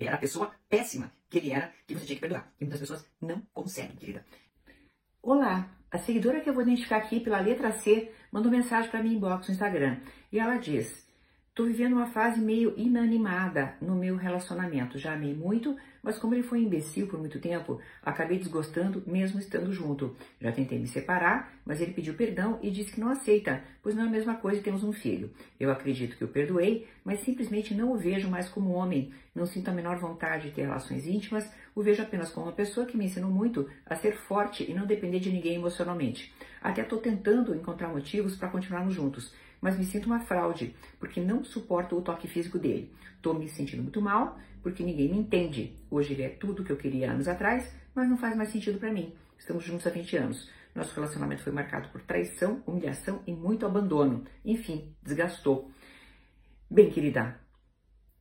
Era a pessoa péssima que ele era, que você tinha que perdoar. E muitas pessoas não conseguem, querida. Olá, a seguidora que eu vou identificar aqui pela letra C mandou mensagem para mim inbox no Instagram. E ela diz: Tô vivendo uma fase meio inanimada no meu relacionamento. Já amei muito, mas como ele foi imbecil por muito tempo, acabei desgostando mesmo estando junto. Já tentei me separar, mas ele pediu perdão e disse que não aceita, pois não é a mesma coisa temos um filho. Eu acredito que o perdoei, mas simplesmente não o vejo mais como homem. Não sinto a menor vontade de ter relações íntimas, o vejo apenas como uma pessoa que me ensinou muito a ser forte e não depender de ninguém emocionalmente. Até estou tentando encontrar motivos para continuarmos juntos mas me sinto uma fraude, porque não suporto o toque físico dele. Estou me sentindo muito mal, porque ninguém me entende. Hoje ele é tudo que eu queria anos atrás, mas não faz mais sentido para mim. Estamos juntos há 20 anos. Nosso relacionamento foi marcado por traição, humilhação e muito abandono. Enfim, desgastou. Bem, querida,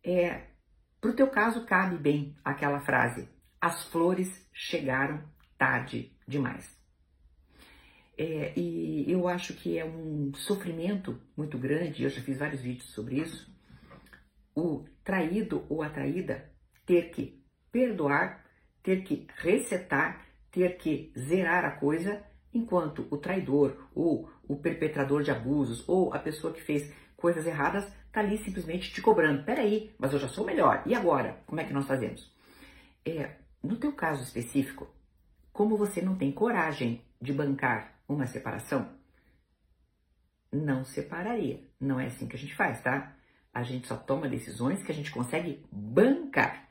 é, pro teu caso cabe bem aquela frase: as flores chegaram tarde demais. É, e eu acho que é um sofrimento muito grande, eu já fiz vários vídeos sobre isso, o traído ou a traída ter que perdoar, ter que resetar, ter que zerar a coisa, enquanto o traidor ou o perpetrador de abusos ou a pessoa que fez coisas erradas está ali simplesmente te cobrando. Peraí, mas eu já sou melhor. E agora? Como é que nós fazemos? É, no teu caso específico, como você não tem coragem de bancar uma separação, não separaria. Não é assim que a gente faz, tá? A gente só toma decisões que a gente consegue bancar.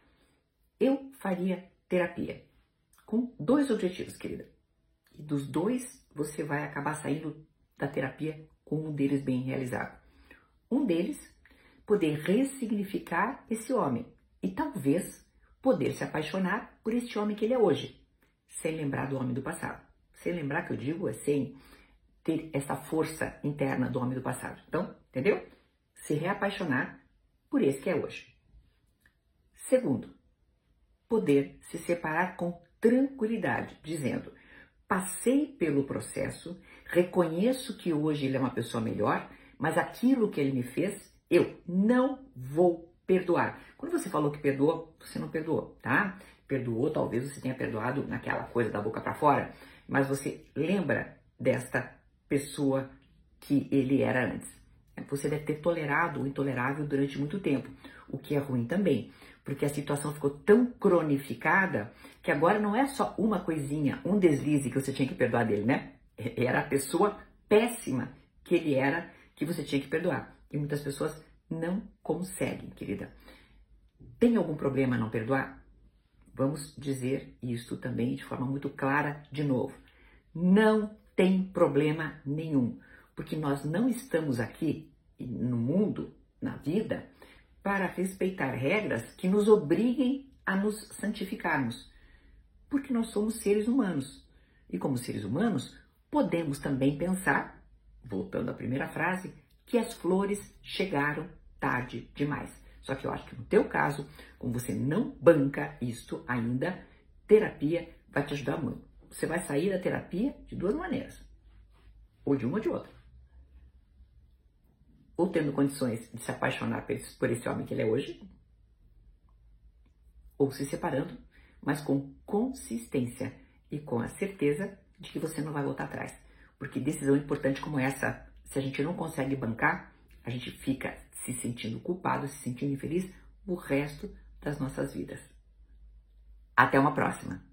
Eu faria terapia com dois objetivos, querida. E dos dois, você vai acabar saindo da terapia com um deles bem realizado. Um deles, poder ressignificar esse homem e talvez poder se apaixonar por este homem que ele é hoje, sem lembrar do homem do passado. Sem lembrar que eu digo sem ter essa força interna do homem do passado. Então, entendeu? Se reapaixonar por esse que é hoje. Segundo, poder se separar com tranquilidade, dizendo: passei pelo processo, reconheço que hoje ele é uma pessoa melhor, mas aquilo que ele me fez, eu não vou perdoar. Quando você falou que perdoou, você não perdoou, tá? Perdoou, talvez você tenha perdoado naquela coisa da boca para fora, mas você lembra desta pessoa que ele era antes. Você deve ter tolerado o intolerável durante muito tempo, o que é ruim também, porque a situação ficou tão cronificada que agora não é só uma coisinha, um deslize que você tinha que perdoar dele, né? Era a pessoa péssima que ele era que você tinha que perdoar. E muitas pessoas não conseguem, querida. Tem algum problema não perdoar? Vamos dizer isso também de forma muito clara de novo. Não tem problema nenhum, porque nós não estamos aqui no mundo, na vida, para respeitar regras que nos obriguem a nos santificarmos, porque nós somos seres humanos. E como seres humanos, podemos também pensar, voltando à primeira frase, que as flores chegaram tarde demais. Só que eu acho que no teu caso, como você não banca isto ainda, terapia vai te ajudar muito. Você vai sair da terapia de duas maneiras, ou de uma ou de outra. Ou tendo condições de se apaixonar por esse homem que ele é hoje, ou se separando, mas com consistência e com a certeza de que você não vai voltar atrás. Porque decisão importante como essa, se a gente não consegue bancar, a gente fica se sentindo culpado, se sentindo infeliz o resto das nossas vidas. Até uma próxima!